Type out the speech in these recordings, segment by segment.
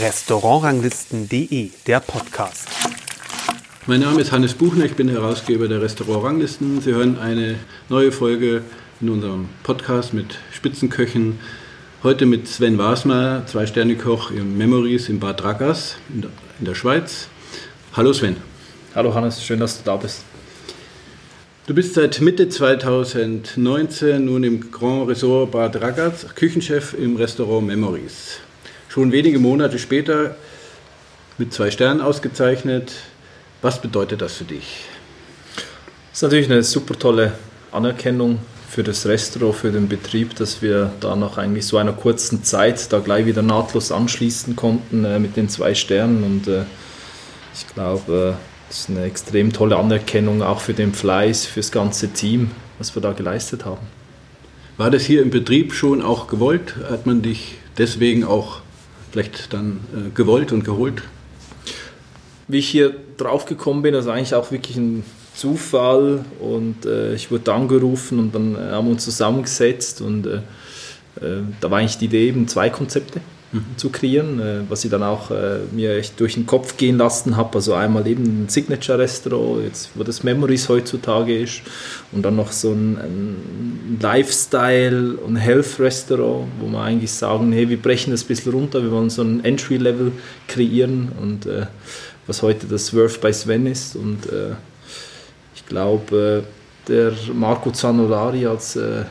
Restaurantranglisten.de, der Podcast. Mein Name ist Hannes Buchner, ich bin Herausgeber der Restaurantranglisten. Sie hören eine neue Folge in unserem Podcast mit Spitzenköchen. Heute mit Sven Wasmer, Zwei-Sterne-Koch im Memories in Bad Dragas in der Schweiz. Hallo Sven. Hallo Hannes, schön, dass du da bist. Du bist seit Mitte 2019 nun im Grand Resort Bad Ragaz Küchenchef im Restaurant Memories. Schon wenige Monate später mit zwei Sternen ausgezeichnet. Was bedeutet das für dich? Das ist natürlich eine super tolle Anerkennung für das Restaurant, für den Betrieb, dass wir da nach eigentlich so einer kurzen Zeit da gleich wieder nahtlos anschließen konnten äh, mit den zwei Sternen. Und äh, ich glaube, äh, das ist eine extrem tolle Anerkennung auch für den Fleiß, für das ganze Team, was wir da geleistet haben. War das hier im Betrieb schon auch gewollt? Hat man dich deswegen auch vielleicht dann äh, gewollt und geholt? wie ich hier drauf gekommen bin, also eigentlich auch wirklich ein Zufall und äh, ich wurde angerufen und dann äh, haben wir uns zusammengesetzt und äh, äh, da war eigentlich die Idee eben zwei Konzepte mhm. zu kreieren, äh, was ich dann auch äh, mir echt durch den Kopf gehen lassen habe, also einmal eben ein Signature Restaurant, jetzt wo das Memories heutzutage ist und dann noch so ein, ein Lifestyle und Health Restaurant, wo wir eigentlich sagen, hey, wir brechen das ein bisschen runter, wir wollen so ein Entry Level kreieren und was heute das Swerve bei Sven ist. Und äh, ich glaube, äh, der Marco Zanolari als äh,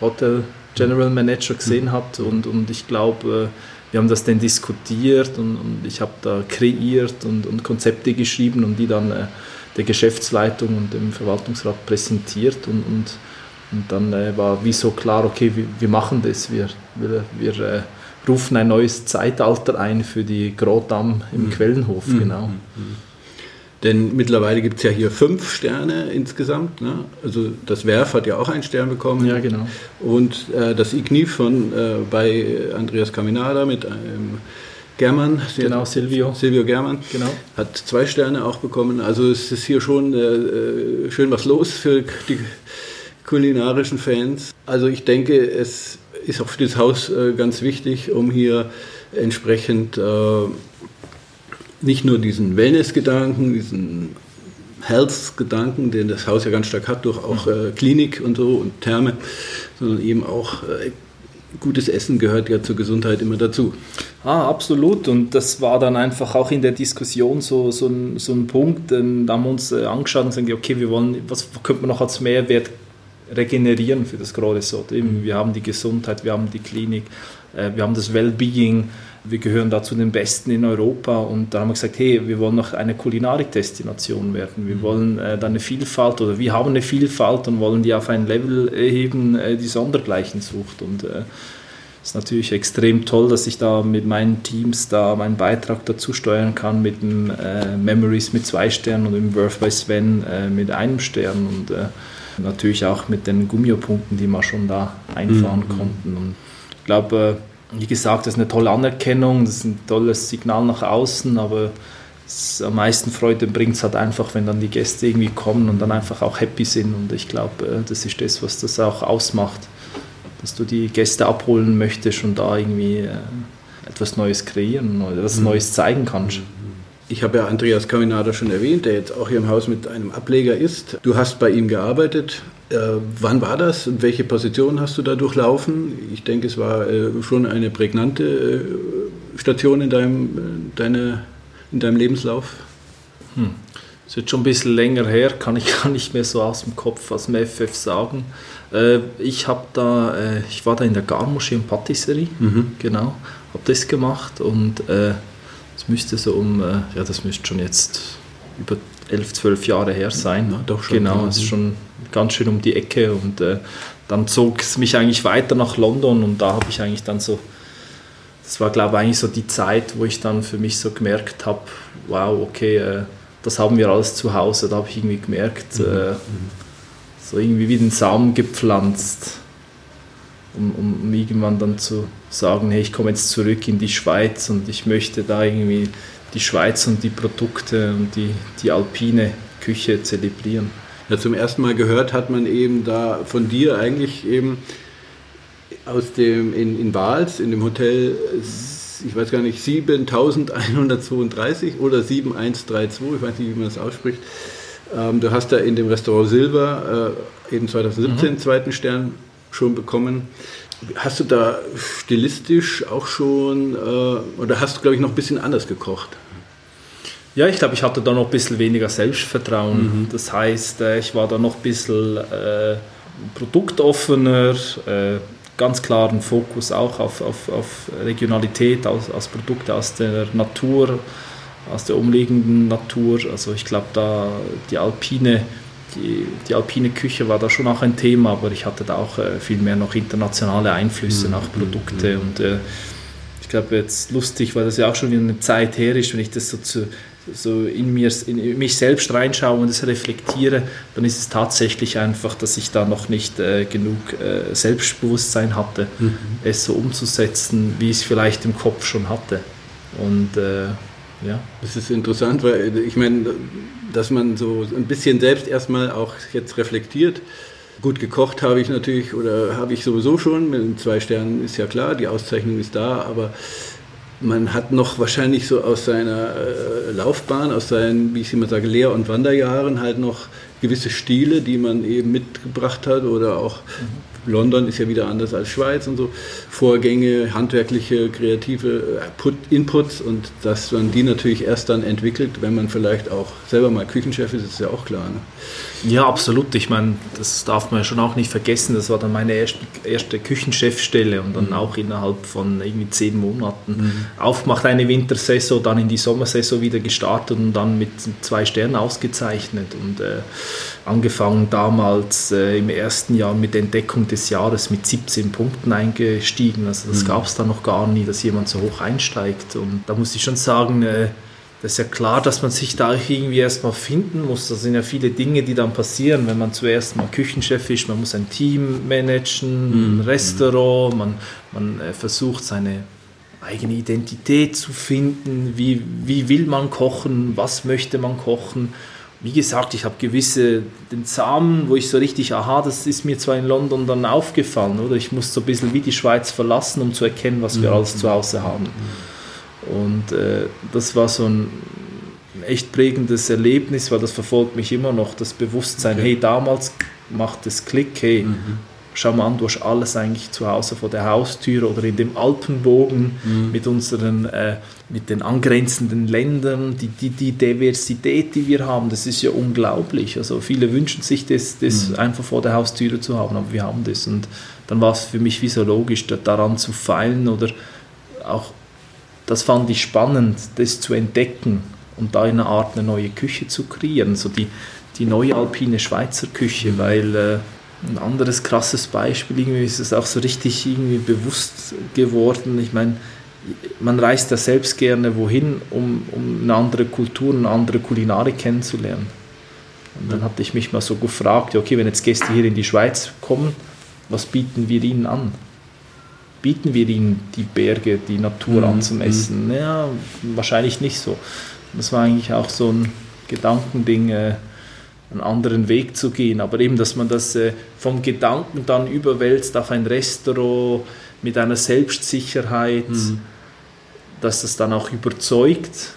Hotel General Manager gesehen mhm. hat und, und ich glaube, äh, wir haben das dann diskutiert und, und ich habe da kreiert und, und Konzepte geschrieben und die dann äh, der Geschäftsleitung und dem Verwaltungsrat präsentiert und, und, und dann äh, war wie so klar, okay, wir, wir machen das, wir, wir, wir äh, rufen ein neues Zeitalter ein für die Grotam im mhm. Quellenhof, mhm. genau. Mhm. Denn mittlerweile gibt es ja hier fünf Sterne insgesamt. Ne? Also das Werf hat ja auch einen Stern bekommen. Ja, genau. Und äh, das Ignif von äh, bei Andreas Caminada mit einem German, genau, Silvio. Silvio German, genau. hat zwei Sterne auch bekommen. Also es ist hier schon äh, äh schön was los für die kulinarischen Fans. Also ich denke, es ist auch für das Haus äh, ganz wichtig, um hier entsprechend äh, nicht nur diesen Wellness-Gedanken, diesen Health-Gedanken, den das Haus ja ganz stark hat, durch auch äh, Klinik und so und Therme, sondern eben auch äh, gutes Essen gehört ja zur Gesundheit immer dazu. Ah, absolut. Und das war dann einfach auch in der Diskussion so, so, ein, so ein Punkt. Ähm, da haben wir uns äh, angeschaut und gesagt, okay, wir wollen, was könnte man noch als Mehrwert regenerieren für das Gros Resort. Eben, wir haben die Gesundheit, wir haben die Klinik, äh, wir haben das Wellbeing, wir gehören da zu den Besten in Europa und da haben wir gesagt, hey, wir wollen noch eine Kulinarik-Destination werden. Wir mhm. wollen äh, da eine Vielfalt oder wir haben eine Vielfalt und wollen die auf ein Level heben, äh, die Sondergleichen sucht und äh, ist natürlich extrem toll, dass ich da mit meinen Teams da meinen Beitrag dazu steuern kann mit dem äh, Memories mit zwei Sternen und im Worth by Sven äh, mit einem Stern und äh, natürlich auch mit den Gummiopunkten, die wir schon da einfahren mhm. konnten. Und ich glaube, wie gesagt, das ist eine tolle Anerkennung, das ist ein tolles Signal nach außen, aber am meisten Freude bringt es halt einfach, wenn dann die Gäste irgendwie kommen und dann einfach auch happy sind. Und ich glaube, äh, das ist das, was das auch ausmacht, dass du die Gäste abholen möchtest und da irgendwie äh, etwas Neues kreieren oder etwas mhm. Neues zeigen kannst. Mhm. Ich habe ja Andreas Caminada schon erwähnt, der jetzt auch hier im Haus mit einem Ableger ist. Du hast bei ihm gearbeitet. Äh, wann war das und welche Position hast du da durchlaufen? Ich denke, es war äh, schon eine prägnante äh, Station in deinem, deine, in deinem Lebenslauf. Hm. Das ist jetzt schon ein bisschen länger her, kann ich gar nicht mehr so aus dem Kopf aus dem FF sagen. Ich habe da, ich war da in der Garmoschee und Patisserie, mhm. genau, habe das gemacht und das müsste so um, ja, das müsste schon jetzt über elf, zwölf Jahre her sein. Ja, doch schon. Genau, es ist schon ganz schön um die Ecke und äh, dann zog es mich eigentlich weiter nach London und da habe ich eigentlich dann so, das war glaube ich eigentlich so die Zeit, wo ich dann für mich so gemerkt habe, wow, okay, äh, das haben wir alles zu Hause, da habe ich irgendwie gemerkt, mhm. äh, so irgendwie wie den Samen gepflanzt um, um irgendwann dann zu sagen, hey, ich komme jetzt zurück in die Schweiz und ich möchte da irgendwie die Schweiz und die Produkte und die, die alpine Küche zelebrieren. Ja, zum ersten Mal gehört hat man eben da von dir eigentlich eben aus dem, in, in Wals, in dem Hotel, ich weiß gar nicht, 7132 oder 7132, ich weiß nicht, wie man das ausspricht. Ähm, du hast da in dem Restaurant Silber äh, eben 2017 mhm. zweiten Stern schon bekommen. Hast du da stilistisch auch schon, äh, oder hast du, glaube ich, noch ein bisschen anders gekocht? Ja, ich glaube, ich hatte da noch ein bisschen weniger Selbstvertrauen. Mhm. Das heißt, äh, ich war da noch ein bisschen äh, produktoffener, äh, ganz klaren Fokus auch auf, auf, auf Regionalität, aus, aus Produkte aus der Natur, aus der umliegenden Natur. Also ich glaube, da die alpine die, die alpine Küche war da schon auch ein Thema, aber ich hatte da auch äh, viel mehr noch internationale Einflüsse mhm. nach Produkte mhm. und äh, ich glaube jetzt lustig, weil das ja auch schon eine Zeit her ist, wenn ich das so, zu, so in, mir, in mich selbst reinschaue und das reflektiere, dann ist es tatsächlich einfach, dass ich da noch nicht äh, genug äh, Selbstbewusstsein hatte, mhm. es so umzusetzen, wie ich es vielleicht im Kopf schon hatte. Und äh, ja. Das ist interessant, weil ich meine, dass man so ein bisschen selbst erstmal auch jetzt reflektiert. Gut gekocht habe ich natürlich oder habe ich sowieso schon. Mit zwei Sternen ist ja klar, die Auszeichnung ist da, aber man hat noch wahrscheinlich so aus seiner äh, Laufbahn, aus seinen, wie ich immer sage, Lehr- und Wanderjahren halt noch gewisse Stile, die man eben mitgebracht hat oder auch mhm London ist ja wieder anders als Schweiz und so. Vorgänge, handwerkliche, kreative äh, Inputs und dass man die natürlich erst dann entwickelt, wenn man vielleicht auch selber mal Küchenchef ist, ist ja auch klar. Ne? Ja, absolut. Ich meine, das darf man schon auch nicht vergessen. Das war dann meine erste, erste Küchenchefstelle und dann mhm. auch innerhalb von irgendwie zehn Monaten mhm. aufgemacht eine Wintersaison, dann in die Sommersaison wieder gestartet und dann mit zwei Sternen ausgezeichnet und äh, angefangen damals äh, im ersten Jahr mit der Entdeckung des Jahres mit 17 Punkten eingestiegen. Also das mhm. gab es da noch gar nie, dass jemand so hoch einsteigt und da muss ich schon sagen, äh, das ist ja klar, dass man sich da irgendwie erstmal finden muss. Das sind ja viele Dinge, die dann passieren, wenn man zuerst mal Küchenchef ist. Man muss ein Team managen, mhm. ein Restaurant, man, man äh, versucht seine eigene Identität zu finden. Wie, wie will man kochen? Was möchte man kochen? Wie gesagt, ich habe gewisse, den Samen, wo ich so richtig, aha, das ist mir zwar in London dann aufgefallen, oder? Ich muss so ein bisschen wie die Schweiz verlassen, um zu erkennen, was wir mhm. alles zu Hause haben. Und äh, das war so ein, ein, echt prägendes Erlebnis, weil das verfolgt mich immer noch, das Bewusstsein, okay. hey, damals macht es Klick, hey, mhm. Schau mal an, du hast alles eigentlich zu Hause vor der Haustür oder in dem Alpenbogen mhm. mit unseren, äh, mit den angrenzenden Ländern, die, die, die Diversität, die wir haben, das ist ja unglaublich. Also viele wünschen sich das, das mhm. einfach vor der Haustüre zu haben, aber wir haben das und dann war es für mich wie so logisch, daran zu feilen oder auch das fand ich spannend, das zu entdecken und da in einer Art eine neue Küche zu kreieren, so die, die neue alpine Schweizer Küche, weil äh, ein anderes krasses Beispiel, irgendwie ist es auch so richtig irgendwie bewusst geworden. Ich meine, man reist ja selbst gerne wohin, um, um eine andere Kultur, eine andere Kulinarik kennenzulernen. Und dann hatte ich mich mal so gefragt, okay, wenn jetzt Gäste hier in die Schweiz kommen, was bieten wir ihnen an? bieten wir ihnen die Berge, die Natur mhm. anzumessen? Mhm. Ja, wahrscheinlich nicht so. Das war eigentlich auch so ein Gedankending, äh, einen anderen Weg zu gehen. Aber eben, dass man das äh, vom Gedanken dann überwälzt auf ein Restaurant mit einer Selbstsicherheit, mhm. dass das dann auch überzeugt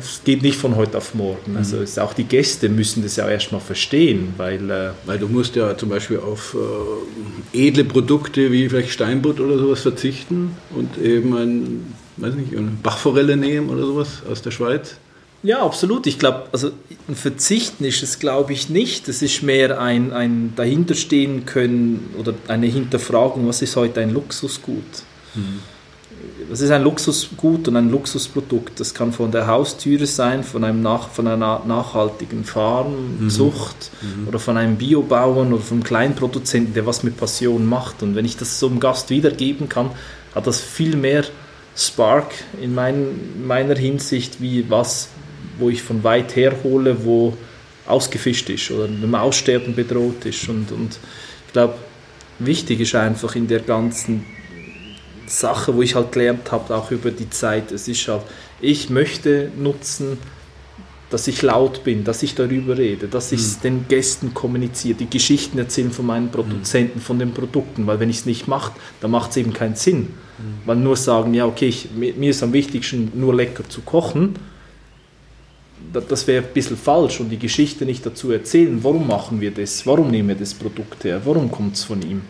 es geht nicht von heute auf morgen. Also mhm. auch die Gäste müssen das ja erstmal verstehen, weil... Äh, weil du musst ja zum Beispiel auf äh, edle Produkte wie vielleicht Steinbutt oder sowas verzichten und eben ein, weiß nicht, eine Bachforelle nehmen oder sowas aus der Schweiz. Ja, absolut. Ich glaube, also ein Verzichten ist es, glaube ich, nicht. Es ist mehr ein, ein dahinterstehen können oder eine Hinterfragung, was ist heute ein Luxusgut? Mhm das ist ein Luxusgut und ein Luxusprodukt. Das kann von der Haustüre sein, von, einem nach, von einer nachhaltigen Farmzucht mhm. mhm. oder von einem Biobauern oder vom Kleinproduzenten, der was mit Passion macht. Und wenn ich das so einem Gast wiedergeben kann, hat das viel mehr Spark in mein, meiner Hinsicht, wie was, wo ich von weit her hole, wo ausgefischt ist oder einem Aussterben bedroht ist. Und, und ich glaube, wichtig ist einfach in der ganzen Sache, wo ich halt gelernt habe, auch über die Zeit. Es ist halt, ich möchte nutzen, dass ich laut bin, dass ich darüber rede, dass ich es mhm. den Gästen kommuniziere, die Geschichten erzählen von meinen Produzenten, von den Produkten, weil wenn ich es nicht mache, dann macht es eben keinen Sinn. Mhm. Weil nur sagen, ja okay, ich, mir ist am wichtigsten nur lecker zu kochen, das wäre ein bisschen falsch und die Geschichte nicht dazu erzählen, warum machen wir das, warum nehmen wir das Produkt her, warum kommt es von ihm.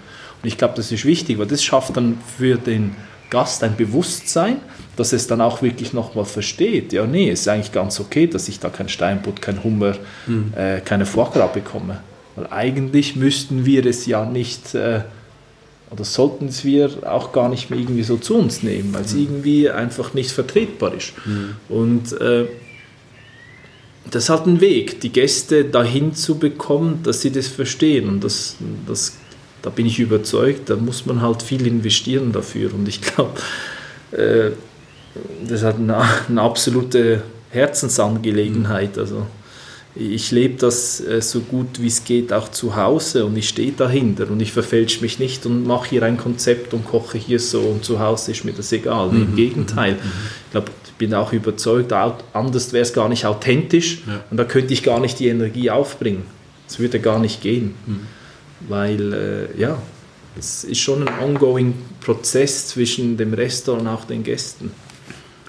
Und ich glaube, das ist wichtig, weil das schafft dann für den Gast ein Bewusstsein, dass es dann auch wirklich nochmal versteht. Ja, nee, es ist eigentlich ganz okay, dass ich da kein Steinbutt, kein Hummer, mhm. äh, keine Foie bekomme. Weil eigentlich müssten wir es ja nicht, äh, oder sollten es wir auch gar nicht mehr irgendwie so zu uns nehmen, weil es mhm. irgendwie einfach nicht vertretbar ist. Mhm. Und äh, das hat einen Weg, die Gäste dahin zu bekommen, dass sie das verstehen. Und das, das da bin ich überzeugt, da muss man halt viel investieren dafür. Und ich glaube, äh, das hat eine, eine, absolute Herzensangelegenheit. Also ich lebe das äh, so gut wie es geht auch zu Hause und ich stehe dahinter und ich verfälsche mich nicht und mache hier ein Konzept und koche hier so und zu Hause ist mir das egal. Mhm. Im Gegenteil. Mhm. Ich glaube, bin auch überzeugt, anders wäre es gar nicht authentisch ja. und da könnte ich gar nicht die Energie aufbringen. Es würde gar nicht gehen. Mhm weil äh, ja, es ist schon ein ongoing Prozess zwischen dem Restaurant und auch den Gästen.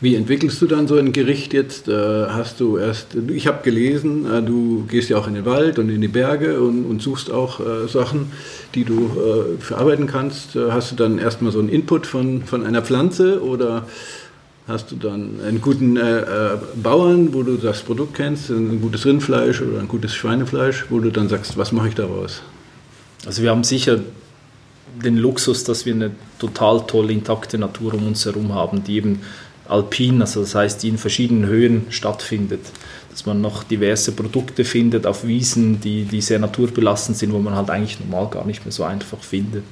Wie entwickelst du dann so ein Gericht jetzt? Äh, hast du erst, ich habe gelesen, äh, du gehst ja auch in den Wald und in die Berge und, und suchst auch äh, Sachen, die du äh, verarbeiten kannst. Hast du dann erstmal so einen Input von, von einer Pflanze oder hast du dann einen guten äh, Bauern, wo du das Produkt kennst, ein gutes Rindfleisch oder ein gutes Schweinefleisch, wo du dann sagst, was mache ich daraus? Also wir haben sicher den Luxus, dass wir eine total tolle, intakte Natur um uns herum haben, die eben alpin, also das heißt, die in verschiedenen Höhen stattfindet. Dass man noch diverse Produkte findet auf Wiesen, die, die sehr naturbelassen sind, wo man halt eigentlich normal gar nicht mehr so einfach findet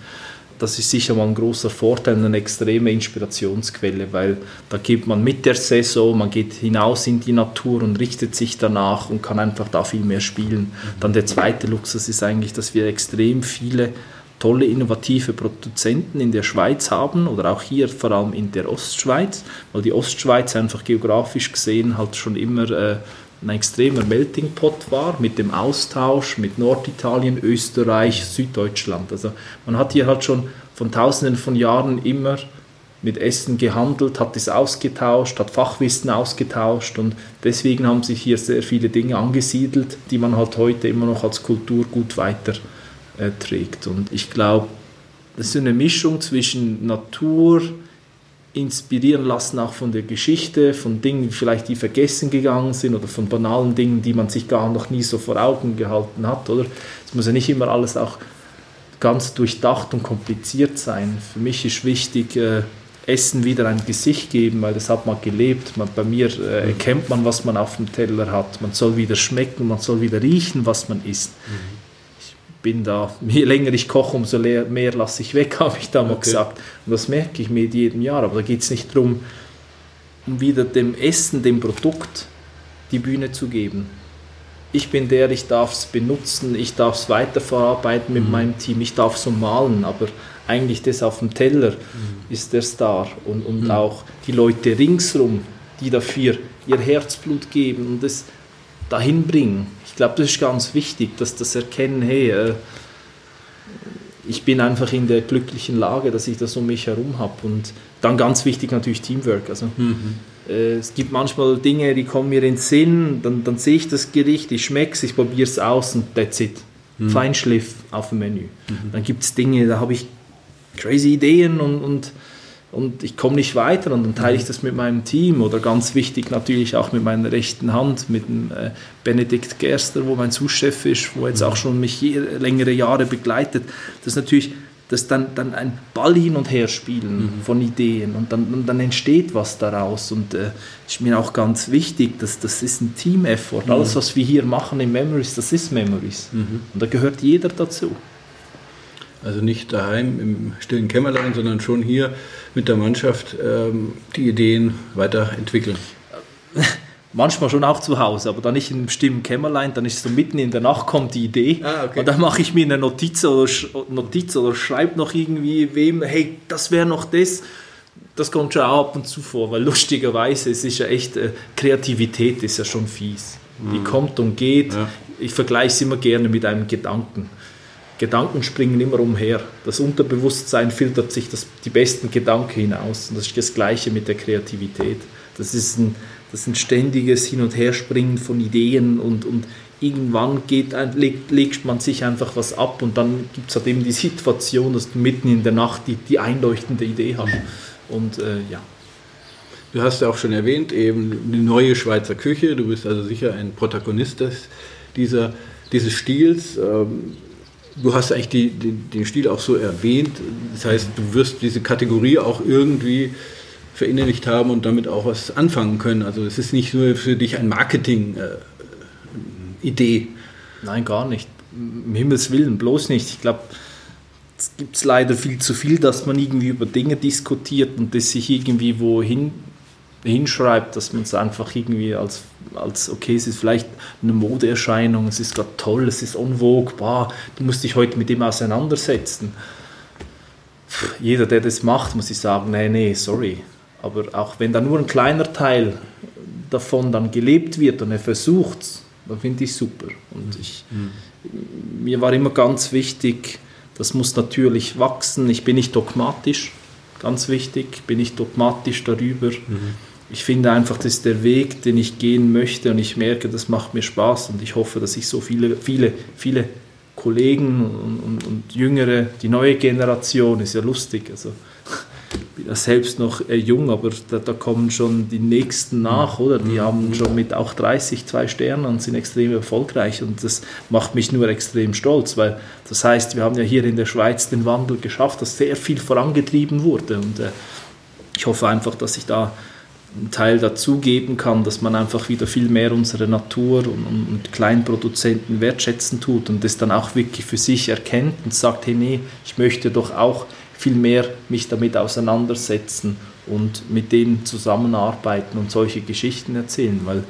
das ist sicher mal ein großer Vorteil, eine extreme Inspirationsquelle, weil da geht man mit der Saison, man geht hinaus in die Natur und richtet sich danach und kann einfach da viel mehr spielen. Dann der zweite Luxus ist eigentlich, dass wir extrem viele tolle innovative Produzenten in der Schweiz haben oder auch hier vor allem in der Ostschweiz, weil die Ostschweiz einfach geografisch gesehen halt schon immer äh, ein extremer Melting Pot war mit dem Austausch mit Norditalien, Österreich, Süddeutschland. Also man hat hier halt schon von tausenden von Jahren immer mit Essen gehandelt, hat es ausgetauscht, hat Fachwissen ausgetauscht und deswegen haben sich hier sehr viele Dinge angesiedelt, die man halt heute immer noch als Kultur gut weiter äh. Und ich glaube, das ist eine Mischung zwischen Natur, inspirieren lassen, auch von der Geschichte, von Dingen vielleicht, die vergessen gegangen sind oder von banalen Dingen, die man sich gar noch nie so vor Augen gehalten hat, oder? Es muss ja nicht immer alles auch ganz durchdacht und kompliziert sein. Für mich ist wichtig, äh, Essen wieder ein Gesicht geben, weil das hat man gelebt. Man, bei mir äh, erkennt man, was man auf dem Teller hat. Man soll wieder schmecken, man soll wieder riechen, was man isst. Mhm bin da, je länger ich koche, umso mehr lasse ich weg, habe ich da mal okay. gesagt. Und das merke ich mit jedem Jahr. Aber da geht es nicht darum, um wieder dem Essen, dem Produkt die Bühne zu geben. Ich bin der, ich darf es benutzen, ich darf es weiterverarbeiten mit mhm. meinem Team, ich darf so malen, aber eigentlich das auf dem Teller mhm. ist der Star. Und, und mhm. auch die Leute ringsherum, die dafür ihr Herzblut geben und das dahin bringen ich glaube, das ist ganz wichtig, dass das Erkennen, hey, äh, ich bin einfach in der glücklichen Lage, dass ich das um mich herum habe. Und dann ganz wichtig natürlich Teamwork. Also, mhm. äh, es gibt manchmal Dinge, die kommen mir in den Sinn, dann, dann sehe ich das Gericht, ich schmecke es, ich probiere es aus und that's it. Mhm. Feinschliff auf dem Menü. Mhm. Dann gibt es Dinge, da habe ich crazy Ideen und, und und ich komme nicht weiter und dann teile ich das mit meinem Team oder ganz wichtig natürlich auch mit meiner rechten Hand, mit dem äh, Benedikt Gerster, wo mein Zuschef ist, wo jetzt auch schon mich längere Jahre begleitet. Das ist natürlich das dann, dann ein Ball hin und her spielen mhm. von Ideen und dann, und dann entsteht was daraus und äh, ist mir auch ganz wichtig, dass das ist ein Team-Effort. Mhm. Alles, was wir hier machen in Memories, das ist Memories mhm. und da gehört jeder dazu. Also nicht daheim im stillen Kämmerlein, sondern schon hier mit der Mannschaft ähm, die Ideen weiterentwickeln. Manchmal schon auch zu Hause, aber dann nicht im stillen Kämmerlein, dann ist so mitten in der Nacht kommt die Idee ah, okay. und dann mache ich mir eine Notiz oder, Notiz oder schreibe noch irgendwie wem, hey, das wäre noch das. Das kommt schon auch ab und zu vor, weil lustigerweise es ist ja echt, äh, Kreativität ist ja schon fies. die kommt und geht. Ja. Ich vergleiche es immer gerne mit einem Gedanken. Gedanken springen immer umher. Das Unterbewusstsein filtert sich das, die besten Gedanken hinaus. Und das ist das Gleiche mit der Kreativität. Das ist ein, das ist ein ständiges Hin- und Herspringen von Ideen und, und irgendwann geht, legt, legt man sich einfach was ab und dann gibt es halt eben die Situation, dass du mitten in der Nacht die, die einleuchtende Idee hast. Und äh, ja. Du hast ja auch schon erwähnt, eben die neue Schweizer Küche. Du bist also sicher ein Protagonist des, dieser, dieses Stils. Ähm, du hast eigentlich die, die, den Stil auch so erwähnt. Das heißt, du wirst diese Kategorie auch irgendwie verinnerlicht haben und damit auch was anfangen können. Also es ist nicht nur für dich ein Marketing-Idee. Äh, Nein, gar nicht. Um Himmels Willen, bloß nicht. Ich glaube, es gibt leider viel zu viel, dass man irgendwie über Dinge diskutiert und das sich irgendwie wohin hinschreibt, dass man es einfach irgendwie als, als, okay, es ist vielleicht eine Modeerscheinung, es ist gerade toll, es ist en vogue, du musst dich heute mit dem auseinandersetzen. Jeder, der das macht, muss ich sagen, nee, nee, sorry. Aber auch wenn da nur ein kleiner Teil davon dann gelebt wird und er versucht es, dann finde ich super. Und ich, mhm. mir war immer ganz wichtig, das muss natürlich wachsen. Ich bin nicht dogmatisch, ganz wichtig, bin nicht dogmatisch darüber. Mhm. Ich finde einfach, das ist der Weg, den ich gehen möchte und ich merke, das macht mir Spaß und ich hoffe, dass ich so viele, viele, viele Kollegen und, und, und Jüngere, die neue Generation ist ja lustig, also bin ja selbst noch äh, jung, aber da, da, kommen schon die Nächsten nach, oder? Die haben schon mit auch 30 zwei Sterne und sind extrem erfolgreich und das macht mich nur extrem stolz, weil das heißt, wir haben ja hier in der Schweiz den Wandel geschafft, dass sehr viel vorangetrieben wurde und äh, ich hoffe einfach, dass ich da einen Teil dazugeben kann, dass man einfach wieder viel mehr unsere Natur und, und, Kleinproduzenten wertschätzen tut und das dann auch wirklich für sich erkennt und sagt, hey nee, ich möchte doch auch viel mehr mich damit auseinandersetzen und mit denen zusammenarbeiten und solche Geschichten erzählen, weil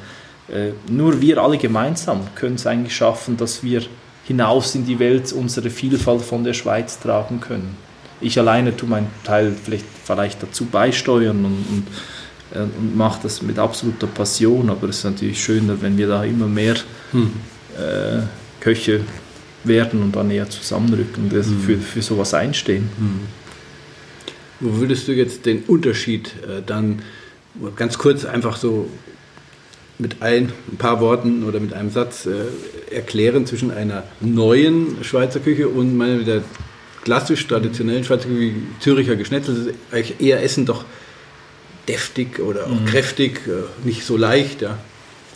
äh, nur wir alle gemeinsam können es eigentlich schaffen, dass wir hinaus in die Welt unsere Vielfalt von der Schweiz tragen können. Ich alleine tue meinen Teil vielleicht, vielleicht dazu beisteuern und, und, und mache das mit absoluter Passion, aber es ist natürlich schöner, wenn wir da immer mehr hm. äh, Köche werden und dann eher zusammenrücken und hm. für, für sowas einstehen. Hm. Wo würdest du jetzt den Unterschied äh, dann ganz kurz einfach so mit ein, ein, paar Worten oder mit einem Satz äh, erklären zwischen einer neuen Schweizer Küche und meiner der klassisch traditionellen Schweizer Küche, Züricher Geschnetzel, eher Essen doch deftig oder auch mhm. kräftig, äh, nicht so leicht. Ja.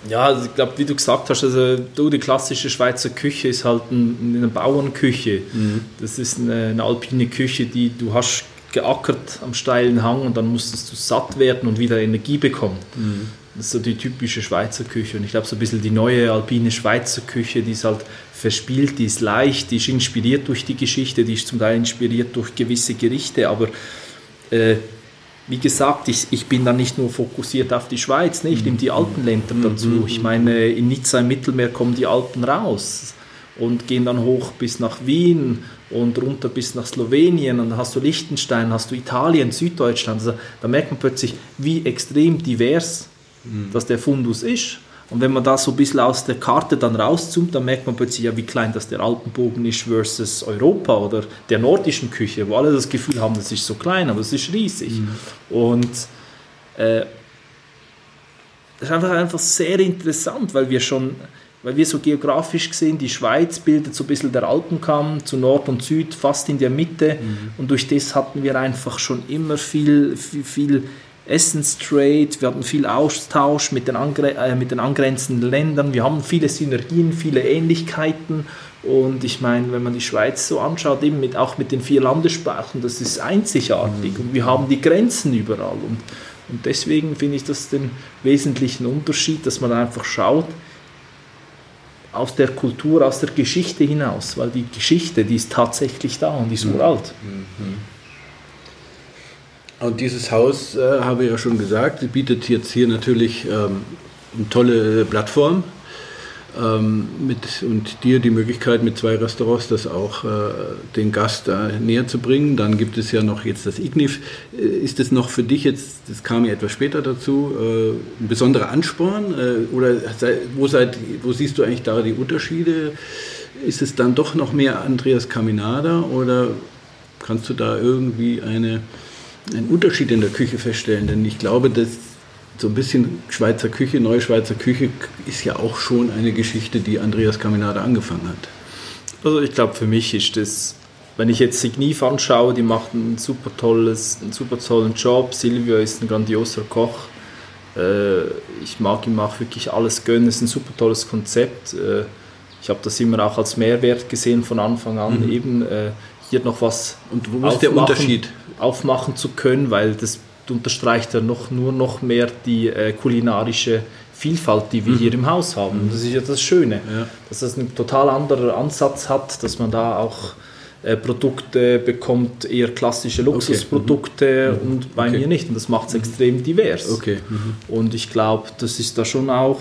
Ja, also ich glaube, wie du gesagt hast, also du, die klassische Schweizer Küche ist halt ein, eine Bauernküche. Mhm. Das ist eine, eine, alpine Küche, die du hast geackert am steilen Hang und dann musstest du satt werden und wieder Energie bekommen. Mhm. Das ist so die typische Schweizer Küche. Und ich glaube, so ein bisschen die neue alpine Schweizer Küche, die ist halt verspielt, die ist leicht, die ist inspiriert durch die Geschichte, die ist zum Teil inspiriert durch gewisse Gerichte, aber äh, wie gesagt, ich, ich bin da nicht nur fokussiert auf die Schweiz, ne? ich nehme die Alpenländer mhm. dazu. Mhm. Ich meine, in Nizza im Mittelmeer kommen die Alpen raus und gehen dann hoch bis nach Wien und runter bis nach Slowenien und dann hast du Liechtenstein, hast du Italien, Süddeutschland. Also, da merkt man plötzlich, wie extrem divers mhm. das der Fundus ist. Und wenn man das so ein bisschen aus der Karte dann rauszoomt, dann merkt man plötzlich ja, wie klein das der Alpenbogen ist versus Europa oder der nordischen Küche, wo alle das Gefühl haben, das ist so klein, aber es ist riesig. Mhm. Und äh, das ist einfach, einfach sehr interessant, weil wir schon weil wir so geografisch gesehen, die Schweiz bildet so ein bisschen der Alpenkamm zu Nord und Süd, fast in der Mitte. Mhm. Und durch das hatten wir einfach schon immer viel, viel, viel Essenstrade, wir hatten viel Austausch mit den, äh, mit den angrenzenden Ländern, wir haben viele Synergien, viele Ähnlichkeiten. Und ich meine, wenn man die Schweiz so anschaut, eben mit, auch mit den vier Landessprachen, das ist einzigartig. Mhm. Und wir haben die Grenzen überall. Und, und deswegen finde ich das den wesentlichen Unterschied, dass man einfach schaut, aus der Kultur, aus der Geschichte hinaus, weil die Geschichte, die ist tatsächlich da und die ist mhm. uralt. Mhm. Und dieses Haus, äh, habe ich ja schon gesagt, bietet jetzt hier natürlich ähm, eine tolle Plattform. ähm, mit, und dir die Möglichkeit mit zwei Restaurants das auch äh, den Gast da näher zu bringen. Dann gibt es ja noch jetzt das Ignif. Äh, ist das noch für dich jetzt, das kam ja etwas später dazu, äh, ein besonderer Ansporn? Äh, oder wo, seid, wo siehst du eigentlich da die Unterschiede? Ist es dann doch noch mehr Andreas Caminada oder kannst du da irgendwie eine, einen Unterschied in der Küche feststellen? Denn ich glaube, dass so ein bisschen Schweizer Küche, neue Schweizer Küche ist ja auch schon eine Geschichte, die Andreas Caminada angefangen hat. Also ich glaube, für mich ist das, wenn ich jetzt Signif anschaue, die macht einen super, tolles, einen super tollen Job. Silvio ist ein grandioser Koch. Äh, ich mag ihm auch wirklich alles gönnen. Es ist ein super tolles Konzept. Äh, ich habe das immer auch als Mehrwert gesehen von Anfang an, mhm. eben äh, hier noch was Und wo ist der Unterschied? aufmachen zu können, weil das unterstreicht ja noch, nur noch mehr die äh, kulinarische Vielfalt, die wir mhm. hier im Haus haben. Und das ist ja das Schöne, ja. dass das ein total anderer Ansatz hat, dass man da auch äh, Produkte bekommt, eher klassische Luxusprodukte okay. mhm. und bei okay. mir nicht. Und das macht es mhm. extrem divers. Okay. Mhm. Und ich glaube, das ist da schon auch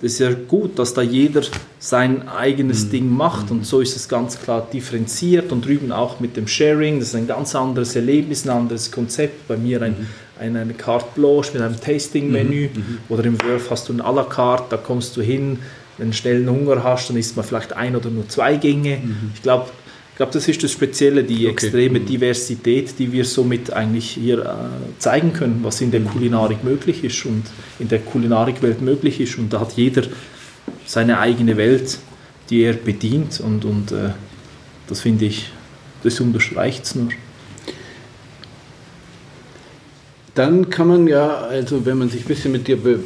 das ist ja gut, dass da jeder sein eigenes mhm. Ding macht und so ist es ganz klar differenziert und drüben auch mit dem Sharing, das ist ein ganz anderes Erlebnis, ein anderes Konzept. Bei mir ein, mhm. ein, eine Carte Blanche mit einem Tasting-Menü mhm. mhm. oder im Wurf hast du ein à la carte, da kommst du hin, wenn du schnellen Hunger hast, dann isst man vielleicht ein oder nur zwei Gänge. Mhm. Ich glaube, ich glaube, das ist das Spezielle, die okay. extreme mhm. Diversität, die wir somit eigentlich hier äh, zeigen können, was in der. Kulinarik möglich ist und in der Kulinarikwelt möglich ist. Und da hat jeder seine eigene Welt, die er bedient und, und äh, das finde ich, das unterstreicht es nur. Dann kann man ja, also wenn man sich ein bisschen mit dir be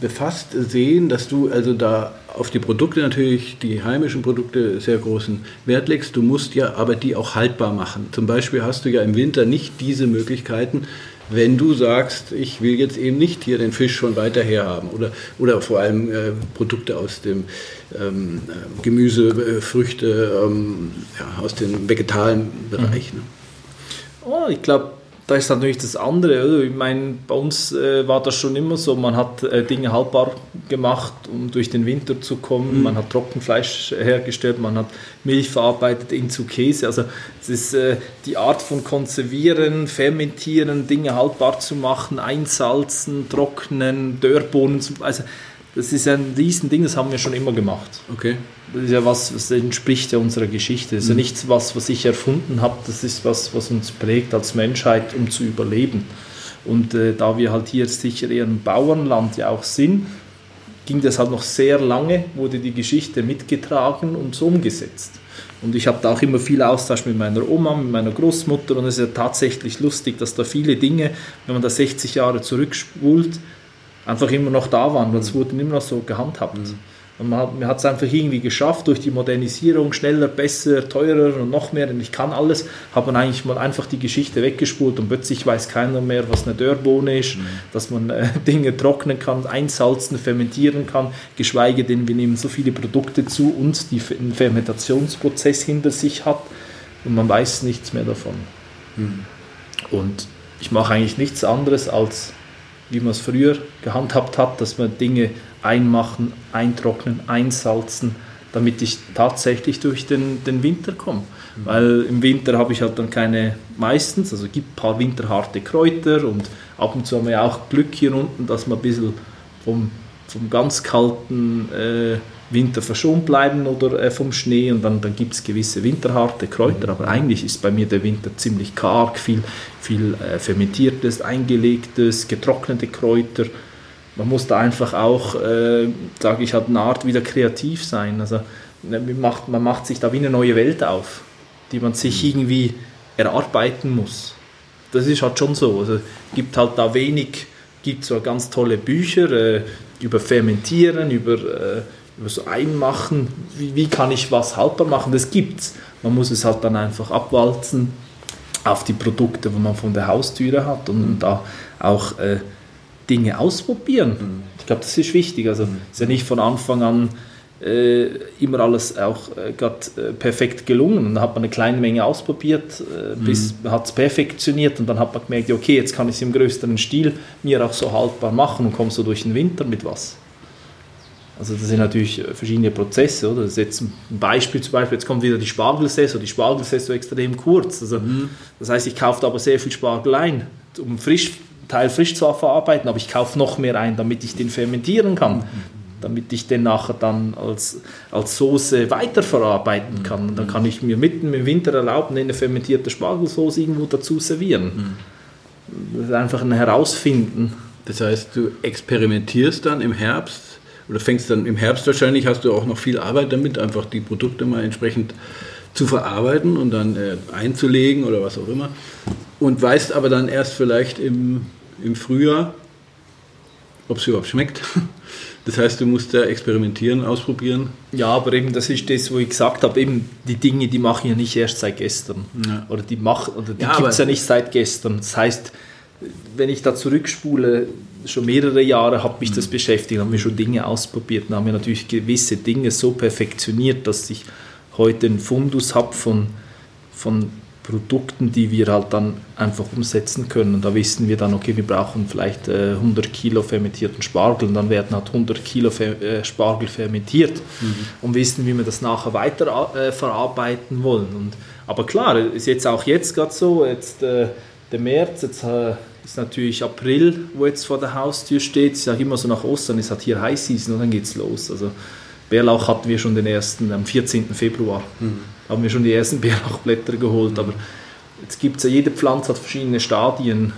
befasst, sehen, dass du also da auf die Produkte natürlich, die heimischen Produkte, sehr großen Wert legst. Du musst ja aber die auch haltbar machen. Zum Beispiel hast du ja im Winter nicht diese Möglichkeiten, wenn du sagst, ich will jetzt eben nicht hier den Fisch schon weiter herhaben oder, oder vor allem äh, Produkte aus dem ähm, äh, Gemüse, äh, Früchte, ähm, ja, aus dem vegetalen Bereich. Ne? Oh, ich glaube, da ist natürlich das andere. Oder? Ich meine, bei uns äh, war das schon immer so, man hat äh, Dinge haltbar gemacht, um durch den Winter zu kommen. Mhm. Man hat Trockenfleisch hergestellt, man hat Milch verarbeitet in zu Käse. Also es ist äh, die Art von Konservieren, Fermentieren, Dinge haltbar zu machen, einsalzen, trocknen, Dörrbohnen. Also das ist ein Riesending, das haben wir schon immer gemacht. Okay. Das ist ja was, das entspricht ja unserer Geschichte. Das ist mhm. ja nichts, was, was ich erfunden habe, das ist was, was uns prägt als Menschheit, um zu überleben. Und äh, da wir halt hier sicher eher ein Bauernland ja auch sind, ging das halt noch sehr lange, wurde die Geschichte mitgetragen und so umgesetzt. Und ich habe da auch immer viel Austausch mit meiner Oma, mit meiner Großmutter und es ist ja tatsächlich lustig, dass da viele Dinge, wenn man da 60 Jahre zurückspult, einfach immer noch da waren, weil es wurde immer noch so gehandhabt. Mhm. Und man hat, man hat es einfach irgendwie geschafft, durch die Modernisierung schneller, besser, teurer und noch mehr, und ich kann alles, hat man eigentlich mal einfach die Geschichte weggespult und plötzlich weiß keiner mehr, was eine Dörrbohne ist, mhm. dass man äh, Dinge trocknen kann, einsalzen, fermentieren kann, geschweige denn, wir nehmen so viele Produkte zu uns, die einen Fermentationsprozess hinter sich hat und man weiß nichts mehr davon. Mhm. Und ich mache eigentlich nichts anderes als wie man es früher gehandhabt hat, dass man Dinge einmachen, eintrocknen, einsalzen, damit ich tatsächlich durch den, den Winter komme. Mhm. Weil im Winter habe ich halt dann keine, meistens, also es gibt ein paar winterharte Kräuter und ab und zu haben wir auch Glück hier unten, dass man ein bisschen vom, vom ganz kalten äh, Winter verschont bleiben oder äh, vom Schnee und dann, dann gibt es gewisse winterharte Kräuter, aber eigentlich ist bei mir der Winter ziemlich karg, viel, viel äh, fermentiertes, eingelegtes, getrocknete Kräuter. Man muss da einfach auch, äh, sage ich, halt eine Art wieder kreativ sein. Also ne, man macht, man macht sich da wie eine neue Welt auf, die man sich mhm. irgendwie erarbeiten muss. Das ist halt schon so. Also gibt halt da wenig, gibt zwar ganz tolle Bücher äh, über Fermentieren, über äh, über so einmachen, wie, wie kann ich was haltbar machen, das gibt's. Man muss es halt dann einfach abwalzen auf die Produkte, wo man von der Haustüre hat und mhm. da auch äh, Dinge ausprobieren. Mhm. Ich glaube, das ist wichtig. Also mhm. ist ja nicht von Anfang an äh, immer alles auch äh, gerade äh, perfekt gelungen. Und dann hat man eine kleine Menge ausprobiert, äh, bis mhm. hat es perfektioniert und dann hat man gemerkt, okay, jetzt kann ich es im größeren Stil mir auch so haltbar machen und komme so durch den Winter mit was. Also das sind natürlich verschiedene Prozesse, oder? Das ist jetzt ein Beispiel zum Beispiel, jetzt kommt wieder die Spargelsaison, die Spargelsaison extrem kurz. Also, mhm. Das heißt, ich kaufe aber sehr viel Spargel ein, um frisch, Teil frisch zu verarbeiten, aber ich kaufe noch mehr ein, damit ich den fermentieren kann. Mhm. Damit ich den nachher dann als, als Soße weiterverarbeiten kann. Und dann kann ich mir mitten im Winter erlauben, eine fermentierte Spargelsauce irgendwo dazu servieren. Mhm. Das ist einfach ein Herausfinden. Das heißt, du experimentierst dann im Herbst oder fängst dann im Herbst wahrscheinlich, hast du auch noch viel Arbeit damit, einfach die Produkte mal entsprechend zu verarbeiten und dann äh, einzulegen oder was auch immer. Und weißt aber dann erst vielleicht im, im Frühjahr, ob es überhaupt schmeckt. Das heißt, du musst da experimentieren, ausprobieren. Ja, aber eben das ist das, wo ich gesagt habe, eben die Dinge, die mache ich ja nicht erst seit gestern. Ja. Oder die, mach, oder die ja, gibt es ja nicht seit gestern. Das heißt, wenn ich da zurückspule, schon mehrere Jahre hat mich das mhm. beschäftigt, haben wir schon Dinge ausprobiert und haben wir natürlich gewisse Dinge so perfektioniert, dass ich heute einen Fundus habe von, von Produkten, die wir halt dann einfach umsetzen können. Und da wissen wir dann, okay, wir brauchen vielleicht äh, 100 Kilo fermentierten Spargel und dann werden halt 100 Kilo äh, Spargel fermentiert mhm. und wissen, wie wir das nachher weiter äh, verarbeiten wollen. Und, aber klar, ist jetzt auch jetzt gerade so, jetzt äh, der März, jetzt äh, ist natürlich April, wo jetzt vor der Haustür steht. Ich sage immer so nach Ostern, es hat hier High Season und dann geht es los. Also Bärlauch hatten wir schon den ersten am 14. Februar. Mhm. Haben wir schon die ersten Bärlauchblätter geholt. Mhm. Aber jetzt gibt es ja, jede Pflanze hat verschiedene Stadien.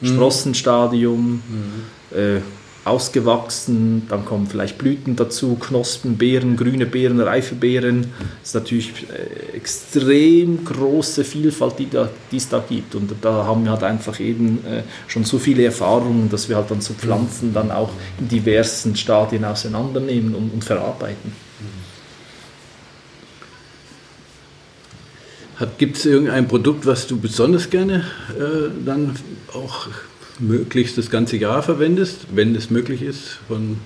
Mhm. Sprossenstadium, mhm. äh, ausgewachsen, dann kommen vielleicht Blüten dazu, Knospen, Beeren, grüne Beeren, reife Beeren. Das ist natürlich äh, extrem große Vielfalt, die, da, die es da gibt. Und da haben wir halt einfach eben äh, schon so viele Erfahrungen, dass wir halt dann so Pflanzen dann auch in diversen Stadien auseinandernehmen und, und verarbeiten. Gibt es irgendein Produkt, was du besonders gerne äh, dann auch möglichst das ganze Jahr verwendest, wenn es möglich ist, von,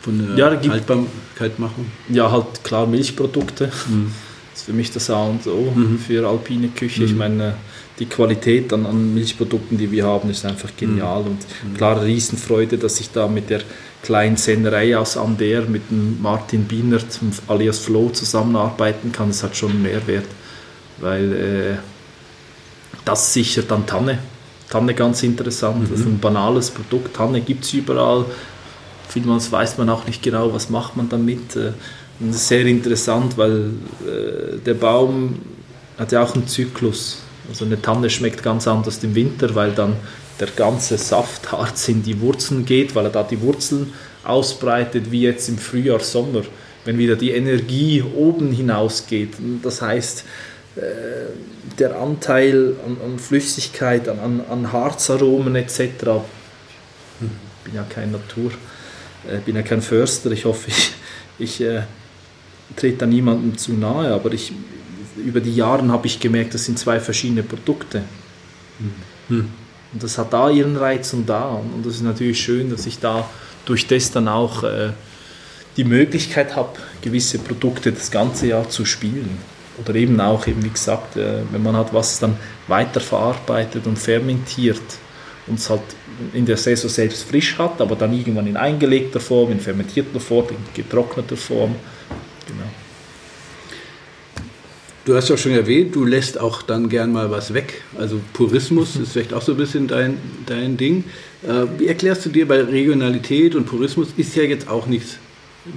von der ja, gibt, Haltbarkeit machen? Ja, halt klar Milchprodukte. Mhm. Das ist für mich das A und O mhm. für alpine Küche. Mhm. Ich meine, die Qualität an, an, Milchprodukten, die wir haben, ist einfach genial. Mhm. Und mhm. klar, Riesenfreude, dass ich da mit der kleinen Sennerei aus Ander, mit dem Martin Bienert alias Flo zusammenarbeiten kann. Das hat schon einen Mehrwert, weil äh, das sichert dann Tanne Tanne ganz interessant, mhm. das ist ein banales Produkt. Tanne gibt es überall. Vielmals weiß man auch nicht genau, was macht man damit. Äh, und das ist sehr interessant, weil äh, der Baum hat ja auch einen Zyklus. Also eine Tanne schmeckt ganz anders im Winter, weil dann der ganze Saftharz in die Wurzeln geht, weil er da die Wurzeln ausbreitet, wie jetzt im Frühjahr, Sommer, wenn wieder die Energie oben hinausgeht. Das heißt, der Anteil an, an Flüssigkeit, an, an, Harzaromen etc. Ich bin ja kein Natur, äh, bin ja kein Förster. Ich hoffe, ich, ich äh, trete da niemandem zu nahe, aber ich, über die Jahre habe ich gemerkt, das sind zwei verschiedene Produkte. Mhm. Und das hat da ihren Reiz und da. Und das ist natürlich schön, dass ich da durch das dann auch äh, die Möglichkeit habe, gewisse Produkte das ganze Jahr zu spielen oder eben auch, eben wie gesagt, äh, wenn man hat was dann weiterverarbeitet und fermentiert und es halt in der Saison selbst frisch hat, aber dann irgendwann in eingelegter Form, in fermentierter Form, in getrockneter Form. Genau. Du hast ja schon erwähnt, du lässt auch dann gern mal was weg. Also Purismus ist vielleicht auch so ein bisschen dein, dein Ding. Äh, wie erklärst du dir bei Regionalität und Purismus ist ja jetzt auch nichts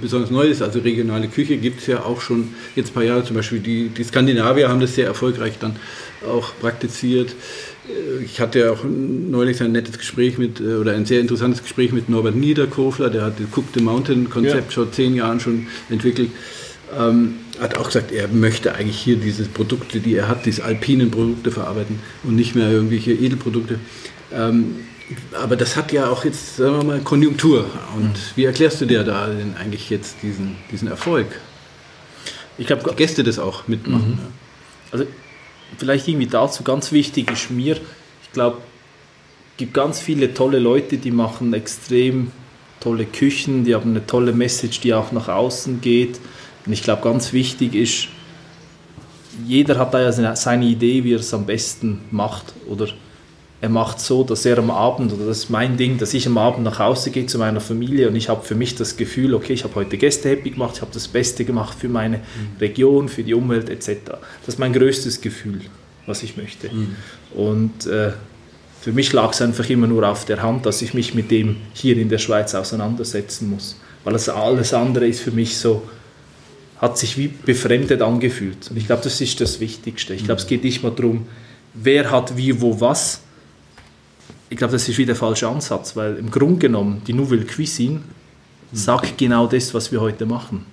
besonders neu ist. Also regionale Küche gibt es ja auch schon jetzt ein paar Jahre. Zum Beispiel die, die Skandinavier haben das sehr erfolgreich dann auch praktiziert. Äh, ich hatte ja auch neulich ein nettes Gespräch mit, äh, oder ein sehr interessantes Gespräch mit Norbert Niederkofler, der hat das Cook the Mountain Konzept ja. vor zehn Jahren schon entwickelt. Ähm, hat auch gesagt, er möchte eigentlich hier diese Produkte, die er hat, diese alpinen Produkte verarbeiten und nicht mehr irgendwelche Edelprodukte. Ähm, aber das hat ja auch jetzt, sagen wir mal, Konjunktur. Und mhm. wie erklärst du dir da denn eigentlich jetzt diesen, diesen Erfolg? Ich glaube, Gäste das auch mitmachen. Mhm. Ja. Also vielleicht irgendwie dazu ganz wichtig ist mir, ich glaube, es gibt ganz viele tolle Leute, die machen extrem tolle Küchen, die haben eine tolle Message, die auch nach außen geht. Und ich glaube, ganz wichtig ist, jeder hat da ja seine Idee, wie er es am besten macht oder er macht so, dass er am Abend, oder das ist mein Ding, dass ich am Abend nach Hause gehe zu meiner Familie und ich habe für mich das Gefühl, okay, ich habe heute Gäste happy gemacht, ich habe das Beste gemacht für meine mhm. Region, für die Umwelt etc. Das ist mein größtes Gefühl, was ich möchte. Mhm. Und äh, für mich lag es einfach immer nur auf der Hand, dass ich mich mit dem hier in der Schweiz auseinandersetzen muss. Weil das alles andere ist für mich so, hat sich wie befremdet angefühlt. Und ich glaube, das ist das Wichtigste. Ich glaube, es geht nicht mal darum, wer hat wie, wo, was. Ich glaube, das ist wieder der falsche Ansatz, weil im Grunde genommen die Nouvelle Cuisine sagt genau das, was wir heute machen.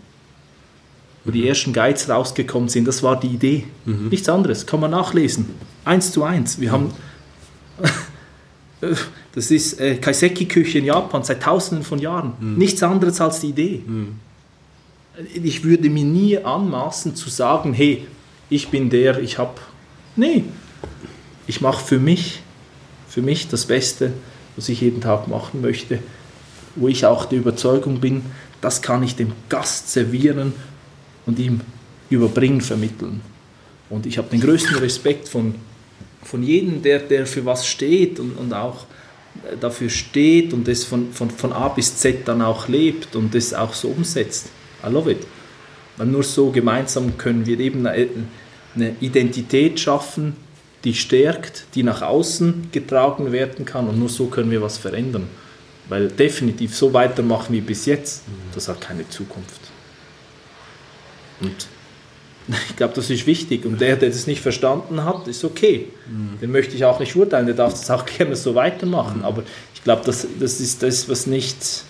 Wo die ersten Guides rausgekommen sind, das war die Idee. Mhm. Nichts anderes, kann man nachlesen. Eins zu eins. Wir haben das ist äh, Kaiseki-Küche in Japan seit tausenden von Jahren. Mhm. Nichts anderes als die Idee. Mhm. Ich würde mir nie anmaßen zu sagen, hey, ich bin der, ich habe... Nee, ich mache für mich, für mich das Beste, was ich jeden Tag machen möchte, wo ich auch der Überzeugung bin, das kann ich dem Gast servieren und ihm überbringen, vermitteln. Und ich habe den größten Respekt von von jedem, der, der für was steht und, und auch dafür steht und das von, von, von A bis Z dann auch lebt und das auch so umsetzt. I love it. Weil nur so gemeinsam können wir eben eine Identität schaffen, die stärkt, die nach außen getragen werden kann und nur so können wir was verändern. Weil definitiv so weitermachen wie bis jetzt, das hat keine Zukunft. Und ich glaube, das ist wichtig. Und der, der das nicht verstanden hat, ist okay. Mhm. Den möchte ich auch nicht urteilen, der darf das auch gerne so weitermachen. Mhm. Aber ich glaube, das, das ist das, was nicht,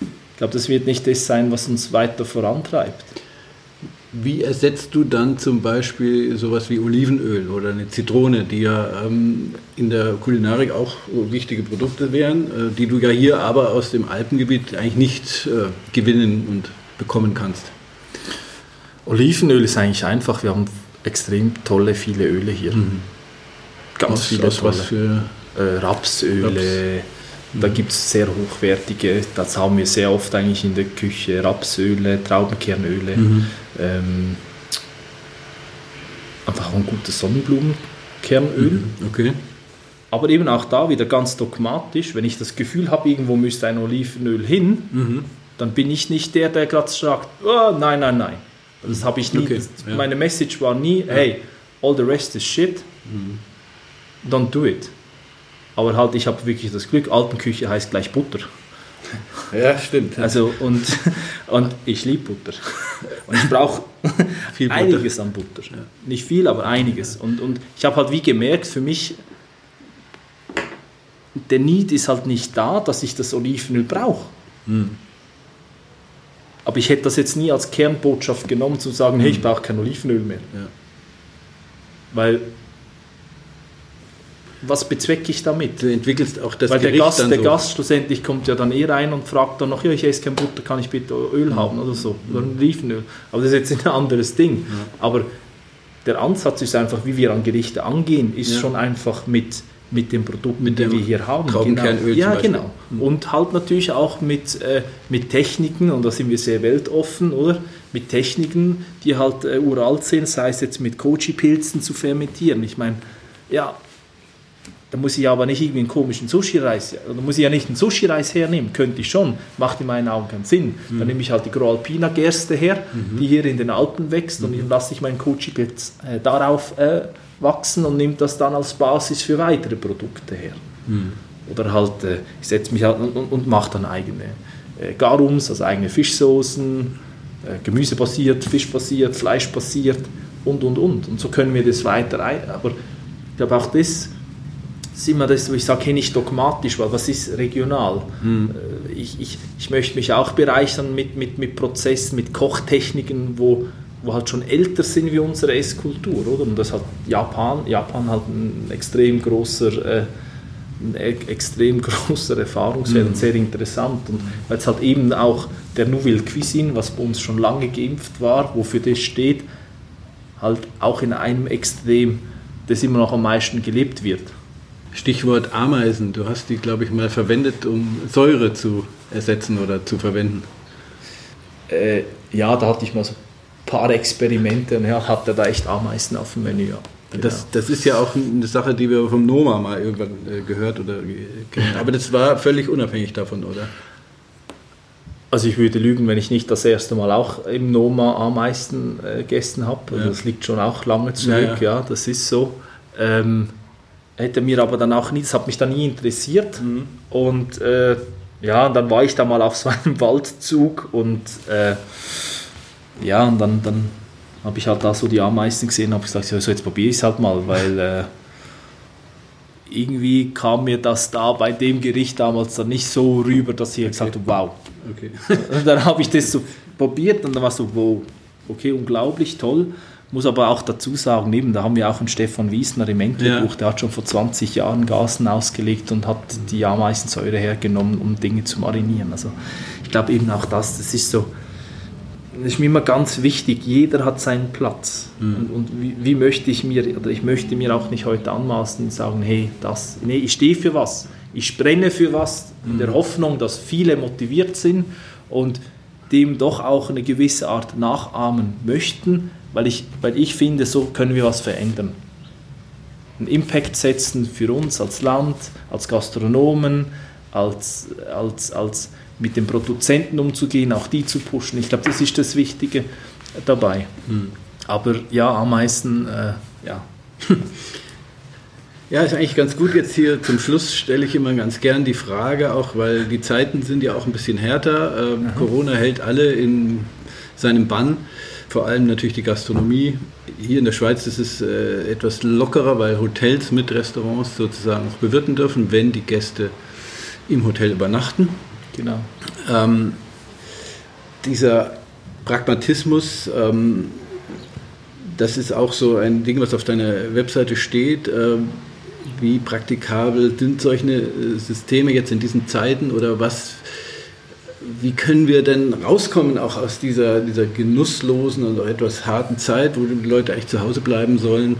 ich glaube, das wird nicht das sein, was uns weiter vorantreibt. Wie ersetzt du dann zum Beispiel sowas wie Olivenöl oder eine Zitrone, die ja ähm, in der Kulinarik auch wichtige Produkte wären, äh, die du ja hier aber aus dem Alpengebiet eigentlich nicht äh, gewinnen und bekommen kannst? Olivenöl ist eigentlich einfach. Wir haben extrem tolle, viele Öle hier. Mhm. Ganz was, viele tolle. Was für äh, Rapsöle. Raps. Da gibt es sehr hochwertige, das haben wir sehr oft eigentlich in der Küche. Rapsöle, Traubenkernöle. Mhm. Ähm, einfach ein gutes Sonnenblumenkernöl. Mhm. Okay. Aber eben auch da wieder ganz dogmatisch, wenn ich das Gefühl habe, irgendwo müsste ein Olivenöl hin, mhm. dann bin ich nicht der, der gerade sagt, oh, nein, nein, nein. Das habe ich nie. Okay, ja. Meine Message war nie, hey, all the rest is shit, mhm. don't do it. Aber halt, ich habe wirklich das Glück, Alpenküche heißt gleich Butter. Ja, stimmt. Also, und, und ich liebe Butter. Und ich brauche einiges an Butter. Ja. Nicht viel, aber einiges. Und, und ich habe halt wie gemerkt, für mich, der Need ist halt nicht da, dass ich das Olivenöl brauche. Mhm. Aber ich hätte das jetzt nie als Kernbotschaft genommen, zu sagen, hey, ich mhm. brauche kein Olivenöl mehr. Ja. Weil, was bezwecke ich damit? Du entwickelst auch das Weil Gericht der Gast, der so. Gast schlussendlich kommt ja dann eh rein und fragt dann noch, ja, ich esse kein Butter, kann ich bitte Öl mhm. haben oder so, oder ein Olivenöl. Aber das ist jetzt ein anderes Ding. Ja. Aber der Ansatz ist einfach, wie wir an Gerichte angehen, ist ja. schon einfach mit mit den Produkten, mit die wir hier haben. Traubenkernöl genau. Ja, genau. Mhm. Und halt natürlich auch mit, äh, mit Techniken, und da sind wir sehr weltoffen, oder? Mit Techniken, die halt äh, uralt sind, sei es jetzt mit Kochi-Pilzen zu fermentieren. Ich meine, ja, da muss ich aber nicht irgendwie einen komischen Sushi-Reis, da muss ich ja nicht einen Sushi-Reis hernehmen, könnte ich schon, macht in meinen Augen keinen Sinn. Mhm. Dann nehme ich halt die Groalpina Gerste her, mhm. die hier in den Alpen wächst, mhm. und dann lasse ich meinen Kochi-Pilz äh, darauf äh, wachsen und nimmt das dann als Basis für weitere Produkte her. Mhm. Oder halt, äh, ich setze mich halt und, und, und mache dann eigene äh, Garums, also eigene Fischsoßen, äh, gemüsebasiert, fischbasiert, fleischbasiert und und und. Und so können wir das weiter. Aber ich glaube auch das ist immer das, wo ich sage, hey, nicht dogmatisch, weil was ist regional? Mhm. Ich, ich, ich möchte mich auch bereichern mit, mit, mit Prozessen, mit Kochtechniken, wo wo halt schon älter sind wie unsere Esskultur, oder? Und das hat Japan, Japan halt ein extrem großer, äh, e extrem großer Erfahrungswert mhm. und sehr interessant. Und weil es halt eben auch der Nouvelle Cuisine, was bei uns schon lange geimpft war, wofür das steht, halt auch in einem Extrem, das immer noch am meisten gelebt wird. Stichwort Ameisen. Du hast die, glaube ich, mal verwendet, um Säure zu ersetzen oder zu verwenden. Äh, ja, da hatte ich mal so paar Experimente und ja, hat er da echt Ameisen auf dem Menü. Ja. Das, das ist ja auch eine Sache, die wir vom Noma mal irgendwann äh, gehört oder kennen. Aber das war völlig unabhängig davon, oder? Also ich würde lügen, wenn ich nicht das erste Mal auch im Noma Ameisen äh, gegessen habe. Ja. Das liegt schon auch lange zurück, Ja, ja, das ist so. Ähm, hätte mir aber dann auch nie, das hat mich dann nie interessiert. Und äh, ja, und dann war ich da mal auf so einem Waldzug und äh, ja, und dann, dann habe ich halt da so die Ameisen gesehen und habe gesagt, so jetzt probiere ich es halt mal, weil äh, irgendwie kam mir das da bei dem Gericht damals dann nicht so rüber, dass ich gesagt habe, wow. Okay. Und dann habe ich das so probiert und dann war so, wow, okay, unglaublich toll. Muss aber auch dazu sagen, neben, da haben wir auch einen Stefan Wiesner im Enkelbuch, Ja. der hat schon vor 20 Jahren Gasen ausgelegt und hat die Ameisensäure hergenommen, um Dinge zu marinieren. Also ich glaube eben auch das, das ist so, das ist mir immer ganz wichtig, jeder hat seinen Platz. Und, und wie, wie möchte ich mir, oder ich möchte mir auch nicht heute anmaßen und sagen, hey, das, nee, ich stehe für was. Ich brenne für was, in der Hoffnung, dass viele motiviert sind und dem doch auch eine gewisse Art nachahmen möchten, weil ich, weil ich finde, so können wir was verändern. Einen Impact setzen für uns als Land, als Gastronomen, als, als, als mit den Produzenten umzugehen, auch die zu pushen. Ich glaube, das ist das Wichtige dabei. Aber ja, Ameisen, äh, ja. Ja, ist eigentlich ganz gut. Jetzt hier zum Schluss stelle ich immer ganz gern die Frage, auch weil die Zeiten sind ja auch ein bisschen härter. Ähm, Corona hält alle in seinem Bann, vor allem natürlich die Gastronomie. Hier in der Schweiz ist es äh, etwas lockerer, weil Hotels mit Restaurants sozusagen auch bewirten dürfen, wenn die Gäste im Hotel übernachten. Genau. Ähm, dieser Pragmatismus, ähm, das ist auch so ein Ding, was auf deiner Webseite steht. Ähm, wie praktikabel sind solche äh, Systeme jetzt in diesen Zeiten oder was? Wie können wir denn rauskommen auch aus dieser, dieser genusslosen und auch etwas harten Zeit, wo die Leute eigentlich zu Hause bleiben sollen?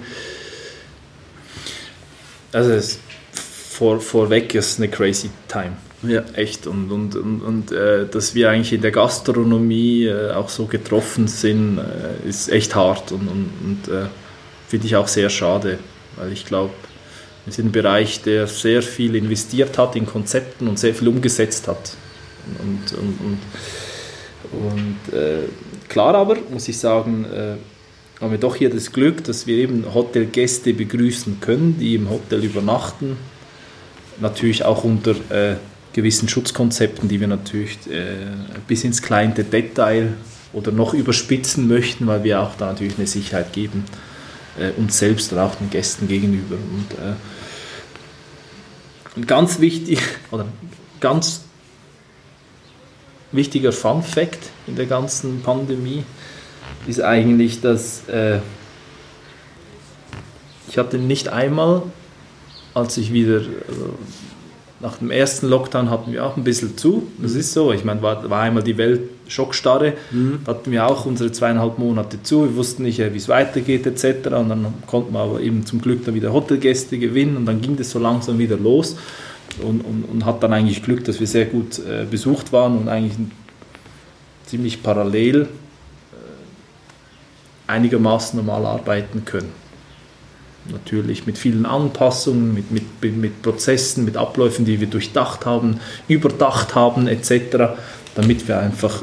Also es, vor, vorweg ist eine crazy time. Ja. Echt. Und, und, und, und äh, dass wir eigentlich in der Gastronomie äh, auch so getroffen sind, äh, ist echt hart und, und, und äh, finde ich auch sehr schade, weil ich glaube, wir sind ein Bereich, der sehr viel investiert hat in Konzepten und sehr viel umgesetzt hat. Und, und, und, und äh, klar aber, muss ich sagen, äh, haben wir doch hier das Glück, dass wir eben Hotelgäste begrüßen können, die im Hotel übernachten. Natürlich auch unter äh, gewissen Schutzkonzepten, die wir natürlich äh, bis ins kleinste Detail oder noch überspitzen möchten, weil wir auch da natürlich eine Sicherheit geben, äh, uns selbst und auch den Gästen gegenüber. Und, äh, und ganz wichtig, oder ganz wichtiger Fun Fact in der ganzen Pandemie ist eigentlich, dass äh, ich hatte nicht einmal, als ich wieder äh, nach dem ersten Lockdown hatten wir auch ein bisschen zu. Das ist so. Ich meine, war, war einmal die Welt Schockstarre. Da hatten wir auch unsere zweieinhalb Monate zu. Wir wussten nicht, äh, wie es weitergeht etc. Und dann konnten wir aber eben zum Glück dann wieder Hotelgäste gewinnen und dann ging das so langsam wieder los. Und, und, und hat dann eigentlich Glück, dass wir sehr gut äh, besucht waren und eigentlich ziemlich parallel einigermaßen normal arbeiten können. Natürlich mit vielen Anpassungen, mit, mit, mit Prozessen, mit Abläufen, die wir durchdacht haben, überdacht haben etc., damit wir einfach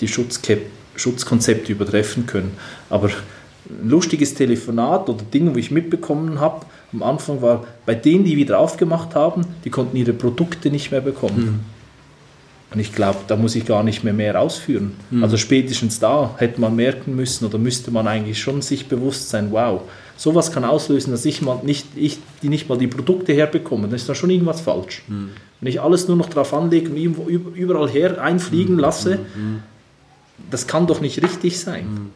die Schutzke Schutzkonzepte übertreffen können. Aber ein lustiges Telefonat oder Dinge, wo ich mitbekommen habe, am Anfang war, bei denen, die wieder aufgemacht haben, die konnten ihre Produkte nicht mehr bekommen. Und ich glaube, da muss ich gar nicht mehr mehr ausführen. Also spätestens da hätte man merken müssen oder müsste man eigentlich schon sich bewusst sein, wow, sowas kann auslösen, dass ich, mal nicht, ich die nicht mal die Produkte herbekomme. Dann ist da schon irgendwas falsch. Wenn ich alles nur noch drauf anlege und überall her einfliegen lasse, das kann doch nicht richtig sein.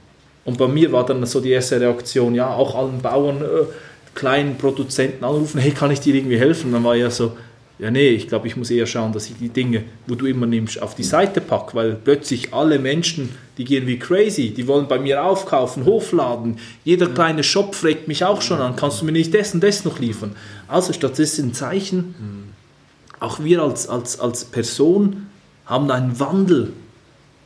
Und bei mir war dann so die erste Reaktion, ja, auch allen Bauern, äh, kleinen Produzenten anrufen, hey, kann ich dir irgendwie helfen? Dann war ja so, ja, nee, ich glaube, ich muss eher schauen, dass ich die Dinge, wo du immer nimmst, auf die Seite packe, weil plötzlich alle Menschen, die gehen wie crazy, die wollen bei mir aufkaufen, hochladen. Jeder kleine Shop fragt mich auch schon an, kannst du mir nicht das und das noch liefern? Also statt das ein Zeichen, auch wir als, als, als Person haben einen Wandel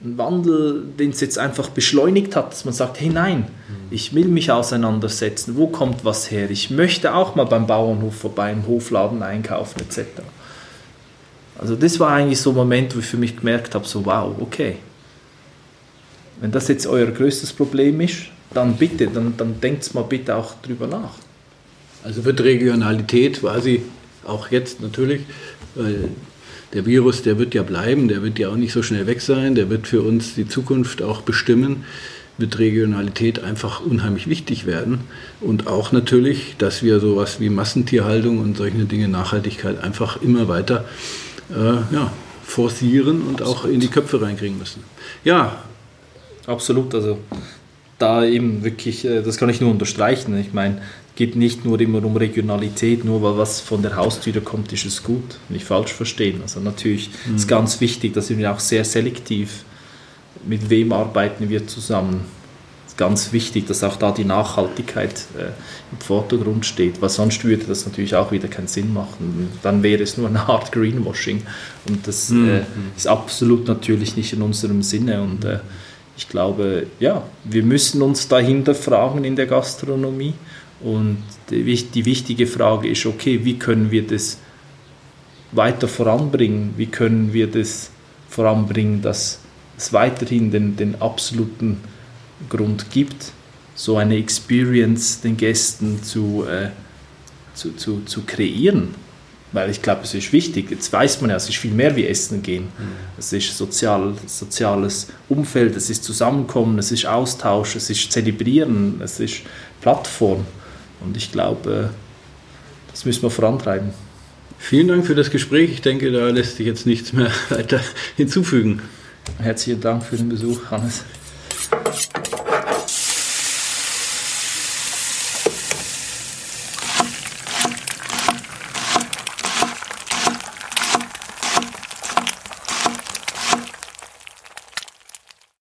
ein Wandel, den es jetzt einfach beschleunigt hat, dass man sagt, hey nein, ich will mich auseinandersetzen, wo kommt was her, ich möchte auch mal beim Bauernhof vorbei, im Hofladen einkaufen etc. Also das war eigentlich so ein Moment, wo ich für mich gemerkt habe, so wow, okay, wenn das jetzt euer größtes Problem ist, dann bitte, dann, dann denkt mal bitte auch drüber nach. Also wird Regionalität quasi auch jetzt natürlich, weil der Virus, der wird ja bleiben, der wird ja auch nicht so schnell weg sein, der wird für uns die Zukunft auch bestimmen, wird Regionalität einfach unheimlich wichtig werden. Und auch natürlich, dass wir sowas wie Massentierhaltung und solche Dinge, Nachhaltigkeit einfach immer weiter äh, ja, forcieren und Absolut. auch in die Köpfe reinkriegen müssen. Ja. Absolut, also da eben wirklich, äh, das kann ich nur unterstreichen. Ich meine, geht nicht nur immer um Regionalität, nur weil was von der Haustür kommt, ist es gut. Nicht falsch verstehen. Also natürlich mhm. ist ganz wichtig, dass wir auch sehr selektiv, mit wem arbeiten wir zusammen. Ist ganz wichtig, dass auch da die Nachhaltigkeit äh, im Vordergrund steht, weil sonst würde das natürlich auch wieder keinen Sinn machen. Dann wäre es nur eine Art Greenwashing und das mhm. äh, ist absolut natürlich nicht in unserem Sinne und äh, ich glaube, ja, wir müssen uns dahinter fragen in der Gastronomie. Und die, wichtige Frage ist, okay, wie können wir das weiter voranbringen? Wie können wir das voranbringen, dass es weiterhin den, den absoluten Grund gibt, so eine Experience den Gästen zu, äh, zu, zu, zu kreieren? Weil ich glaube, es ist wichtig. Jetzt weiß man ja, es ist viel mehr wie Essen gehen. Mhm. Es ist sozial, soziales Umfeld, es ist Zusammenkommen, es ist Austausch, es ist Zelebrieren, es ist Plattform. Und ich glaube, das müssen wir vorantreiben. Vielen Dank für das Gespräch. Ich denke, da lässt sich jetzt nichts mehr weiter hinzufügen. Herzlichen Dank für den Besuch, Hannes.